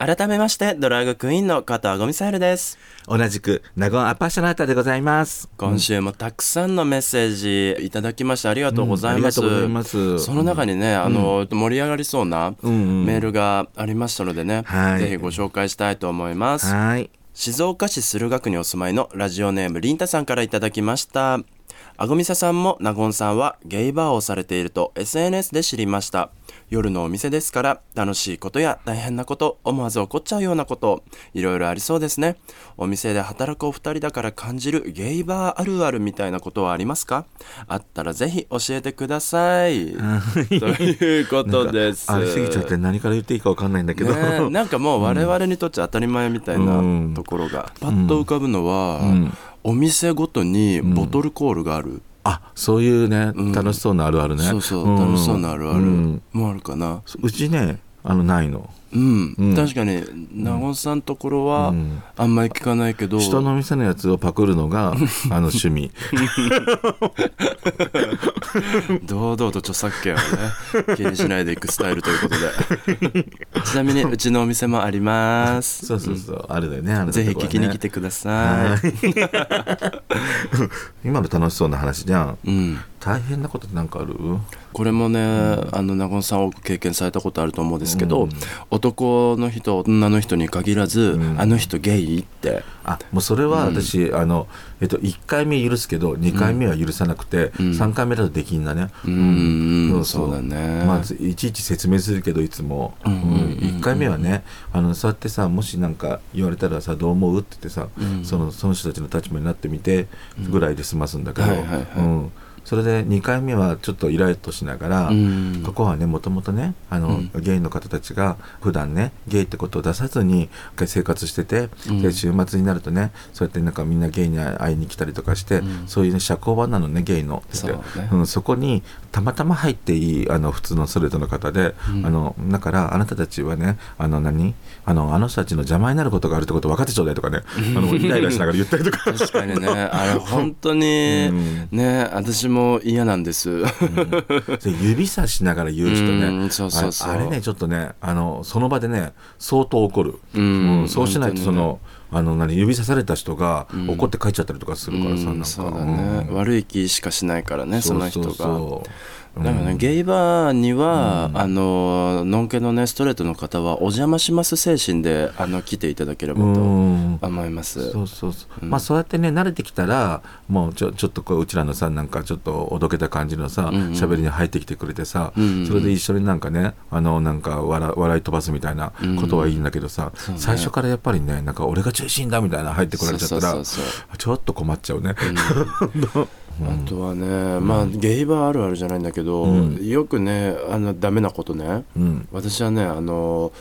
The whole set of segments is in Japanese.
改めましてドラッグクイーンの加藤アゴミサイルです同じくナゴンアパッショナータでございます。今週もたくさんのメッセージいただきましてありがとうございます。うんありがとうございますその中にね、あの盛り上がりそうなうんうんメールがありましたのでね、はいぜひご紹介したいと思います。はい。静岡市駿河区にお住まいのラジオネームりんたさんからいただきました。あごみささんもなごんさんはゲイバーをされていると SNS で知りました。夜のお店ですから楽しいことや大変なこと思わず起こっちゃうようなこといろいろありそうですね。お店で働くお二人だから感じるゲイバーあるあるみたいなことはありますか？あったらぜひ教えてください。ということです。ありすぎちゃって何から言っていいかわかんないんだけど。ねえなんかもう我々にとって当たり前みたいうん。なところが、パッと浮かぶのは、ん。お店ごとにボトルコールがある、あ、そういうね、楽しそうなあるあるね。そうそう、ん。楽しそうなあるあるうん。もあるかな。うちね、あのないの。うん、うん。確かに納言さんところはうん。あんまり聞かないけど、人の店のやつをパクるのが あの趣味。堂々と著作権をね気にしないでいくスタイルということで。ちなみにうちのお店もあります。そうそうそう、あるだよね。あるぜひ聞きに来てください、今の楽しそうな話じゃん。うん。大変なことってなんかある？これもね、あの納言さん多く経験されたことあると思うんですけど、うん。男の人女の人に限らず、ん。あの人ゲイって。あもうそれは私、あのえっと1回目許すけど2回目は許さなくて、3回目だとできんだね。うん。うん。そうだね。まずいちいち説明するけどいつも、うん。1回目はねあのそうやってさもしなんか言われたらさどう思う？って言ってさ、そのその人たちの立場になってみてぐらいで済ますんだけど、うん。それで2回目はちょっとイライラとしながら、うん。ここはねもともとねあの、ゲイの方たちが普段ねゲイってことを出さずに生活してて、で週末になるとねそうやってなんかみんなゲイに会いに来たりとかして、そういうね社交場なのねゲイの。ってそうね。うん、そこにたまたま入っていいあの普通のストレートの方で、あのだからあなたたちはねあの何？あのあの人たちの邪魔になることがあるってことを分かってちょうだいとかね。あのイライラしながら言ったりとか。確かにね。あれ本当に、ね私も嫌なんです。それ指さしながら言う人ね、あれねちょっとねあのその場でね相当怒る、うん。そうしないとその、あの何指さされた人がん。怒って帰っちゃったりとかするからさ、うんなんか。そうだね、うん。悪い気しかしないからねその人が。そうそからね、ゲイバーには、あののんけのねストレートの方はお邪魔します精神であの来ていただければうとん。思います。そうそうそう、まあそうやってね慣れてきたらもうちょちょっとこううちらのさなんかちょっとおどけた感じのさんうん。喋、りに入ってきてくれてさ、うんうんそれで一緒になんかねあのなんか笑笑い飛ばすみたいなことはいいんだけどさ、ね。最初からやっぱりねなんか俺が中心だみたいな入ってこられちゃったらちょっと困っちゃうね。あとはね、まあゲイバーあるあるじゃないんだけど、よくねあのダメなことね、うん。私はねあの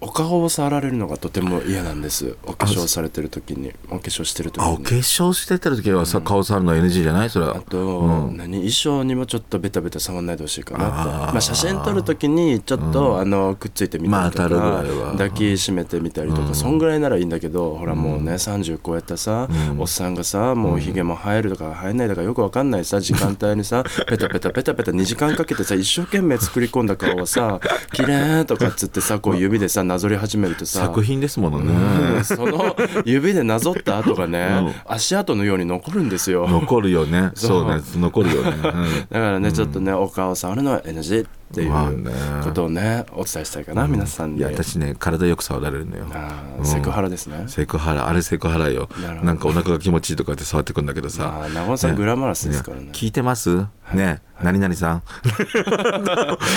お顔を触られるのがとても嫌なんです。お化粧されてる時に。お化粧してる時あおに化粧してた時はさ、顔触るの NG じゃない？それは。あと、何？衣装にもちょっとベタベタ触んないでほしいかなまあ、写真撮る時にちょっと、あのくっついてみたりとか、まあ抱きしめてみたりとか、そんぐらいならいいんだけどほらもうね30超えたさ、おっさんがさもうひげも生えるとか生えないとかよくわかんないさ時間帯にさ ペタペタペタペタ2時間かけてさ一生懸命作り込んだ顔をさ「綺麗とかっつってさこう指でさなぞり始めるとさ作品ですものね、うんその指でなぞった跡がね、足跡のように残るんですよ。残るよね。そう。ね。残るよね、だからね、ちょっとねお顔触るのは NG っていうことをねお伝えしたいかな、皆さんに。いや私ね体よく触られるのよ。あーセクハラですね、セクハラあれセクハラよ。なんかお腹が気持ちいいとかって触ってくんだけどさ。ああ長尾さんグラマラスですからね。聞いてます？ね何々さん。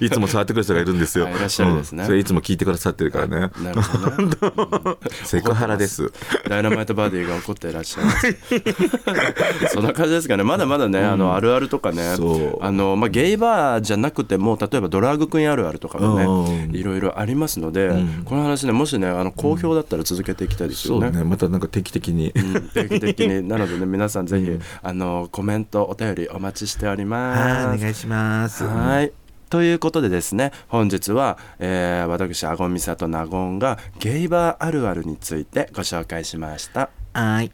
い。つも触ってくる人がいるんですよ。あいらっしゃるんですね。うん。それいつも聞いてくださってるからね。なるほどね。セクハラです。ダイナマイトバディが怒っていらっしゃいます。そんな感じですかね。まだまだね、あのあるあるとかね。そう。あの、まあ、ゲイバーじゃなくても例例えばドラァグクイーンあるあるとかもうん。ねいろいろありますので、うん。この話ねもしねあの好評だったら続けていきたいですよね。ね。またなんか定期的に、うん定期的に。なのでね皆さんぜひ、あのコメントお便りお待ちしております。はいお願いしますはいということでですね本日は、えー私あごみさとなごんがゲイバーあるあるについてご紹介しました。はい。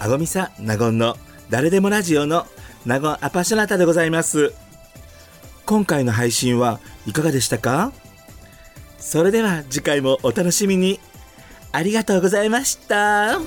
あごみさ、なごんの誰でもラジオのなごんアパショナタでございます。今回の配信はいかがでしたか？それでは次回もお楽しみに。ありがとうございました。